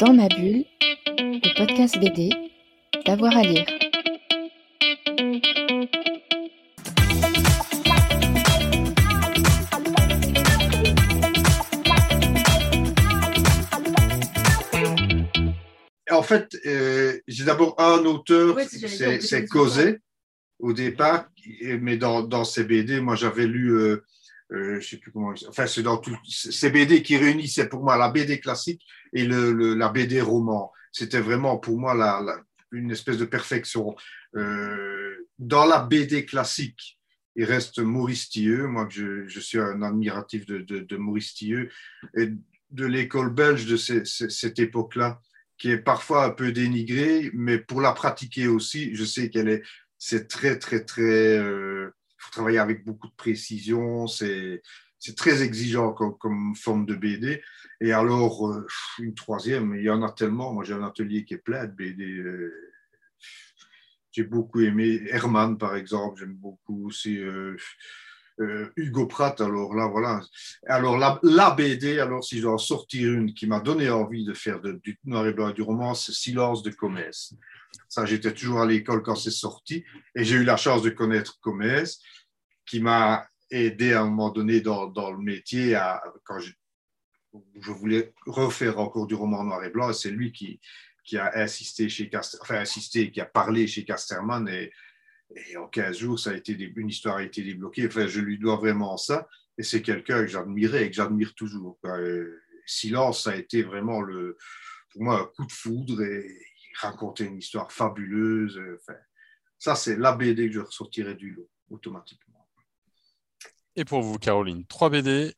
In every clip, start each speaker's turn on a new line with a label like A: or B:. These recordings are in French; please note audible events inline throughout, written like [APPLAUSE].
A: Dans ma bulle, le podcast BD, d'avoir à lire.
B: En fait, euh, j'ai d'abord un auteur,
C: c'est
B: Cosé, au départ, mais dans, dans ces BD, moi j'avais lu, euh, euh, je sais plus comment, enfin c'est dans tout, ces BD qui réunissaient pour moi la BD classique et le, le- la BD roman. C'était vraiment pour moi la, la- une espèce de perfection. Euh, dans la BD classique, il reste Maurice Tilleux, moi je, je suis un admiratif de, de, de Maurice Tilleux, et de l'école belge de ces- ces- cette époque-là qui est parfois un peu dénigrée, mais pour la pratiquer aussi, je sais qu'elle est, c'est très, très, très, euh, faut travailler avec beaucoup de précision, c'est, très exigeant comme, comme forme de BD. Et alors, euh, une troisième, il y en a tellement. Moi, j'ai un atelier qui est plein de BD. euh, j'ai beaucoup aimé Herman, par exemple, j'aime beaucoup aussi euh, euh, Hugo Pratt. Alors là, voilà. Alors, la, BD, alors si je dois en sortir une qui m'a donné envie de faire du noir et blanc du roman, c'est Silence de Comès. Ça, j'étais toujours à l'école quand c'est sorti et j'ai eu la chance de connaître Comès qui m'a aidé à un moment donné dans, dans le métier à, quand je, je voulais refaire encore du roman noir et blanc c'est lui qui, qui a insisté chez enfin insisté, qui a parlé chez Casterman et, et en 15 jours, ça a été des- une histoire a été débloquée. Enfin, je lui dois vraiment ça. Et c'est quelqu'un que j'admirais et que j'admire toujours. Silence, ça a été vraiment le, pour moi un coup de foudre et il racontait une histoire fabuleuse. euh, Enfin, ça, c'est la BD que je ressortirais du lot automatiquement.
D: Et pour vous, Caroline, 3 BD.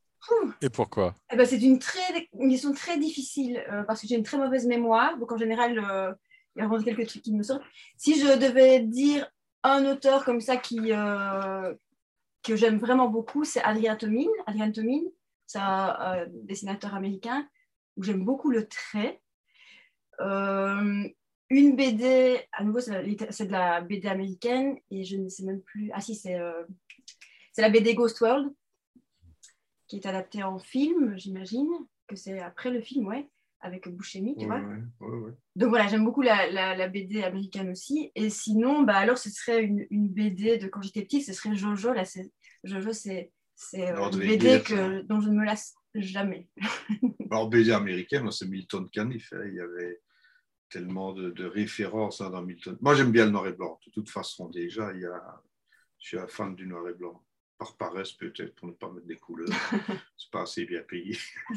D: Et pourquoi?
C: Eh ben, c'est une, très, une question très difficile euh, parce que j'ai une très mauvaise mémoire. Donc, en général, euh, il y a vraiment quelques trucs qui me sortent. Si je devais dire un auteur comme ça qui, euh, que j'aime vraiment beaucoup, c'est Adrian Tomine. Adrian Tomine, c'est un euh, dessinateur américain où j'aime beaucoup le trait. Euh, une BD, à nouveau, c'est de la BD américaine et je ne sais même plus. Ah, si, c'est la BD Ghost World qui est adapté en film, j'imagine, que c'est après le film, ouais, avec Buscemi, tu
B: Ouais,
C: vois.
B: ouais, ouais, ouais.
C: Donc voilà, j'aime beaucoup la, la- la BD américaine aussi. Et sinon, bah alors ce serait une, une BD de quand j'étais petite, ce serait Jojo. Là, c'est, Jojo, c'est, c'est euh, une BD que, dont je ne me lasse jamais. [LAUGHS]
B: En BD américaine, c'est Milton Caniff. hein. Il y avait tellement de, de références hein, dans Milton. Moi, j'aime bien le noir et blanc. De toute façon, déjà, il y a... je suis un fan du noir et blanc. Par paresse, peut-être, pour ne pas mettre des couleurs. [LAUGHS] c'est pas assez bien payé. [LAUGHS]